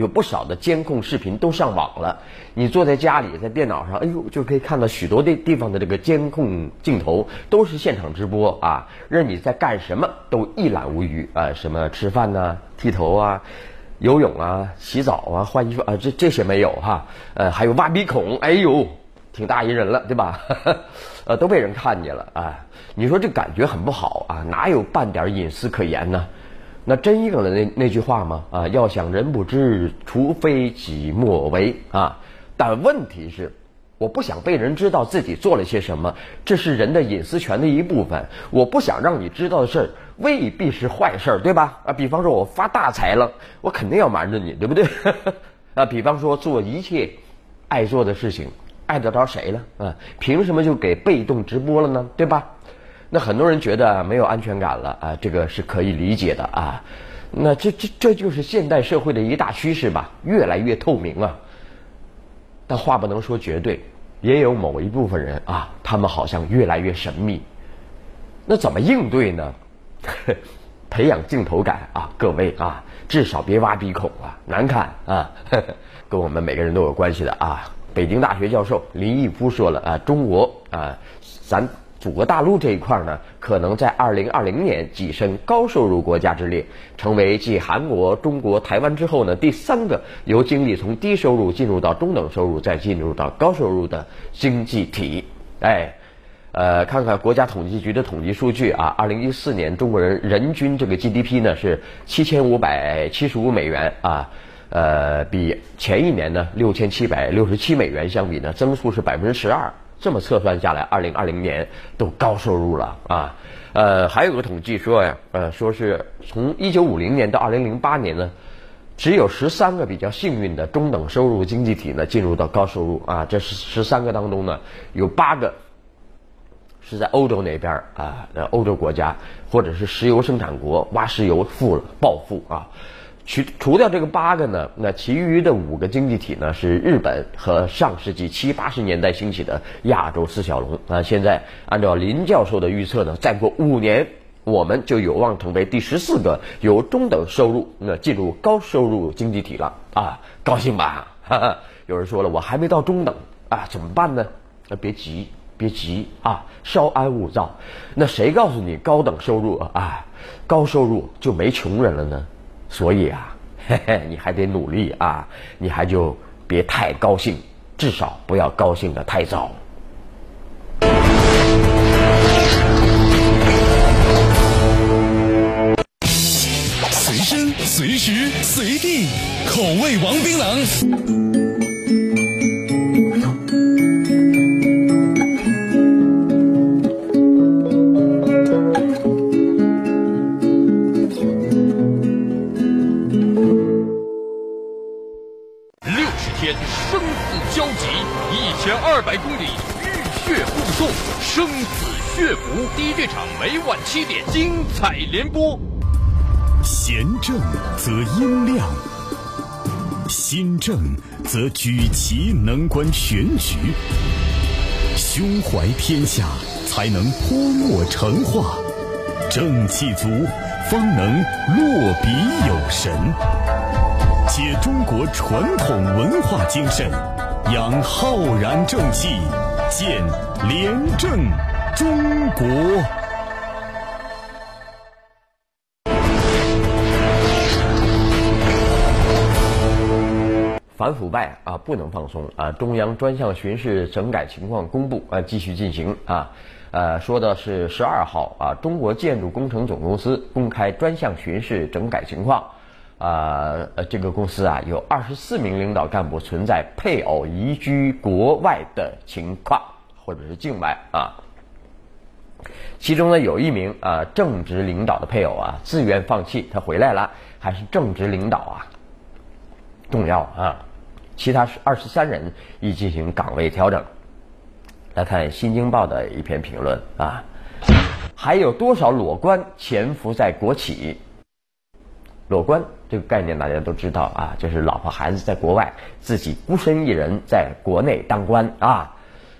有不少的监控视频都上网了。你坐在家里，在电脑上，哎呦，就可以看到许多的地方的这个监控镜头，都是现场直播啊，任你在干什么都一览无余啊，什么吃饭呐、剃头啊、游泳啊、洗澡啊、换衣服啊，这这些没有哈，呃，还有挖鼻孔，哎呦，挺大一人了，对吧？呃，都被人看见了啊，你说这感觉很不好啊，哪有半点隐私可言呢？那真应了那那句话吗？啊，要想人不知，除非己莫为啊。但问题是，我不想被人知道自己做了些什么，这是人的隐私权的一部分。我不想让你知道的事儿，未必是坏事儿，对吧？啊，比方说我发大财了，我肯定要瞒着你，对不对？啊，比方说做一切爱做的事情，爱得着谁了？啊，凭什么就给被动直播了呢？对吧？那很多人觉得没有安全感了啊，这个是可以理解的啊。那这这这就是现代社会的一大趋势吧，越来越透明啊。但话不能说绝对，也有某一部分人啊，他们好像越来越神秘。那怎么应对呢？培养镜头感啊，各位啊，至少别挖鼻孔啊，难看啊，跟我们每个人都有关系的啊。北京大学教授林毅夫说了啊，中国啊，咱。祖国大陆这一块呢，可能在二零二零年跻身高收入国家之列，成为继韩国、中国、台湾之后呢第三个由经历从低收入进入到中等收入再进入到高收入的经济体。哎，呃，看看国家统计局的统计数据啊，二零一四年中国人人均这个 GDP 呢是七千五百七十五美元啊，呃，比前一年呢六千七百六十七美元相比呢，增速是百分之十二。这么测算下来，二零二零年都高收入了啊！呃，还有个统计说呀，呃，说是从一九五零年到二零零八年呢，只有十三个比较幸运的中等收入经济体呢进入到高收入啊。这十十三个当中呢，有八个是在欧洲那边啊，欧洲国家或者是石油生产国挖石油富了暴富啊。除除掉这个八个呢，那其余的五个经济体呢是日本和上世纪七八十年代兴起的亚洲四小龙啊。现在按照林教授的预测呢，再过五年，我们就有望成为第十四个由中等收入那进入高收入经济体了啊！高兴吧？哈哈。有人说了，我还没到中等啊，怎么办呢？那别急，别急啊，稍安勿躁。那谁告诉你高等收入啊，高收入就没穷人了呢？所以啊，嘿嘿，你还得努力啊，你还就别太高兴，至少不要高兴的太早。随身随时随地，口味王槟榔。天生死交集，一千二百公里浴血护送，生死血服。第一剧场每晚七点精彩连播。闲正则音亮，心正则举棋能观全局。胸怀天下，才能泼墨成画；正气足，方能落笔有神。借中国传统文化精神。养浩然正气，建廉政中国。反腐败啊，不能放松啊！中央专项巡视整改情况公布啊，继续进行啊。呃，说的是十二号啊，中国建筑工程总公司公开专项巡视整改情况。啊，呃，这个公司啊，有二十四名领导干部存在配偶移居国外的情况，或者是境外啊。其中呢，有一名啊正职领导的配偶啊自愿放弃，他回来了，还是正职领导啊，重要啊。其他是二十三人已进行岗位调整。来看《新京报》的一篇评论啊，还有多少裸官潜伏在国企？裸官这个概念大家都知道啊，就是老婆孩子在国外，自己孤身一人在国内当官啊。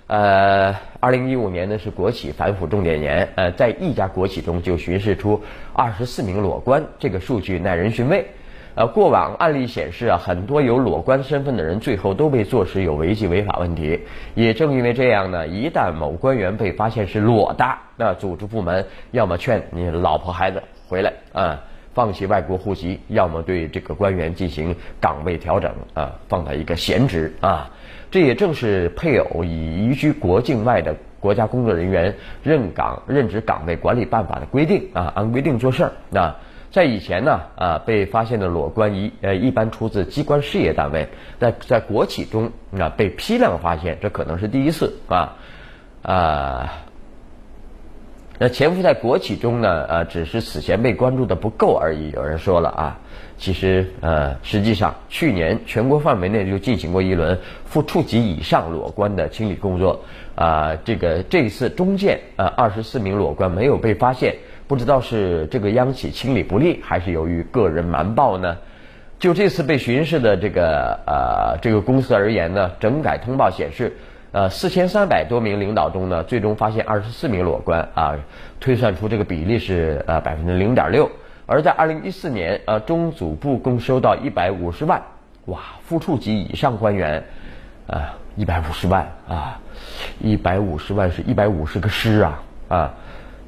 呃，二零一五年呢是国企反腐重点年，呃，在一家国企中就巡视出二十四名裸官，这个数据耐人寻味。呃，过往案例显示啊，很多有裸官身份的人最后都被坐实有违纪违法问题。也正因为这样呢，一旦某官员被发现是裸的，那组织部门要么劝你老婆孩子回来啊，放弃外国户籍；要么对这个官员进行岗位调整啊，放在一个闲职啊。这也正是配偶已移居国境外的国家工作人员任岗任职岗位管理办法的规定啊，按规定做事儿。那在以前呢啊，被发现的裸官一呃一般出自机关事业单位，在在国企中啊被批量发现，这可能是第一次啊啊。那潜伏在国企中呢？呃，只是此前被关注的不够而已。有人说了啊，其实呃，实际上去年全国范围内就进行过一轮副处级以上裸官的清理工作啊。这个这一次中建呃二十四名裸官没有被发现，不知道是这个央企清理不力，还是由于个人瞒报呢？就这次被巡视的这个呃这个公司而言呢，整改通报显示。呃，四千三百多名领导中呢，最终发现二十四名裸官啊，推算出这个比例是呃百分之零点六。而在二零一四年，呃，中组部共收到一百五十万，哇，副处级以上官员啊，一百五十万啊，一百五十万是一百五十个师啊啊，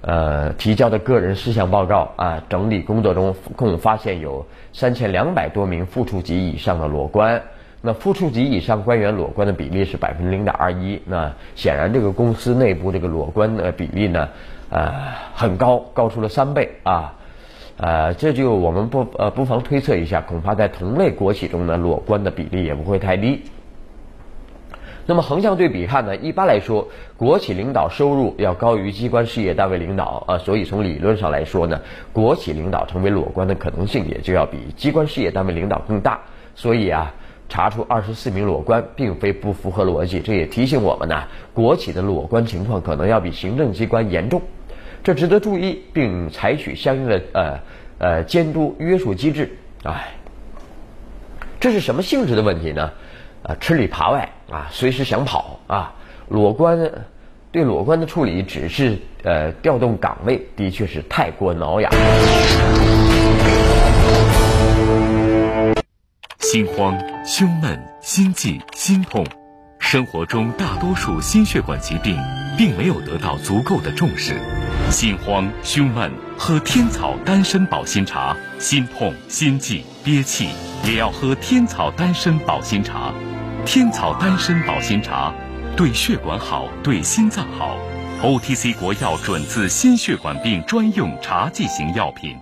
呃，提交的个人事项报告啊，整理工作中共发现有三千两百多名副处级以上的裸官。那副处级以上官员裸官的比例是百分之零点二一，那显然这个公司内部这个裸官的比例呢，呃，很高，高出了三倍啊，呃，这就我们不呃不妨推测一下，恐怕在同类国企中呢，裸官的比例也不会太低。那么横向对比看呢，一般来说，国企领导收入要高于机关事业单位领导啊，所以从理论上来说呢，国企领导成为裸官的可能性也就要比机关事业单位领导更大，所以啊。查出二十四名裸官，并非不符合逻辑，这也提醒我们呢，国企的裸官情况可能要比行政机关严重，这值得注意，并采取相应的呃呃监督约束机制。哎，这是什么性质的问题呢？啊，吃里扒外啊，随时想跑啊，裸官对裸官的处理只是呃调动岗位，的确是太过挠痒。心慌、胸闷、心悸、心痛，生活中大多数心血管疾病并没有得到足够的重视。心慌、胸闷，喝天草丹参保心茶；心痛、心悸、憋气，也要喝天草丹参保心茶。天草丹参保心茶，对血管好，对心脏好。OTC 国药准字心血管病专用茶剂型药品。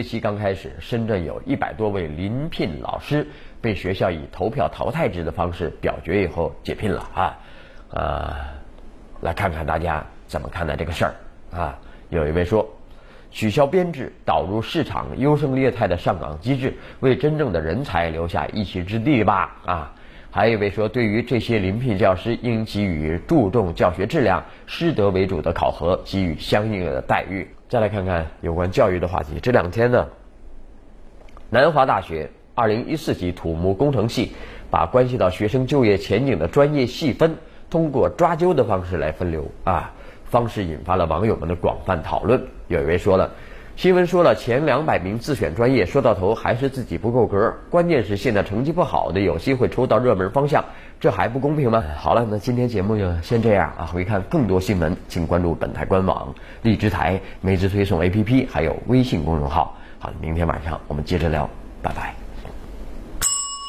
学期刚开始，深圳有一百多位临聘老师被学校以投票淘汰制的方式表决以后解聘了啊，呃，来看看大家怎么看待这个事儿啊？有一位说，取消编制，导入市场优胜劣汰的上岗机制，为真正的人才留下一席之地吧啊！还有一位说，对于这些临聘教师，应给予注重教学质量、师德为主的考核，给予相应的待遇。再来看看有关教育的话题。这两天呢，南华大学二零一四级土木工程系把关系到学生就业前景的专业细分，通过抓阄的方式来分流啊，方式引发了网友们的广泛讨论。有一位说了。新闻说了，前两百名自选专业，说到头还是自己不够格。关键是现在成绩不好的有机会抽到热门方向，这还不公平吗？好了，那今天节目就先这样啊。回看更多新闻，请关注本台官网、荔枝台、每日推送 APP，还有微信公众号。好，明天晚上我们接着聊，拜拜。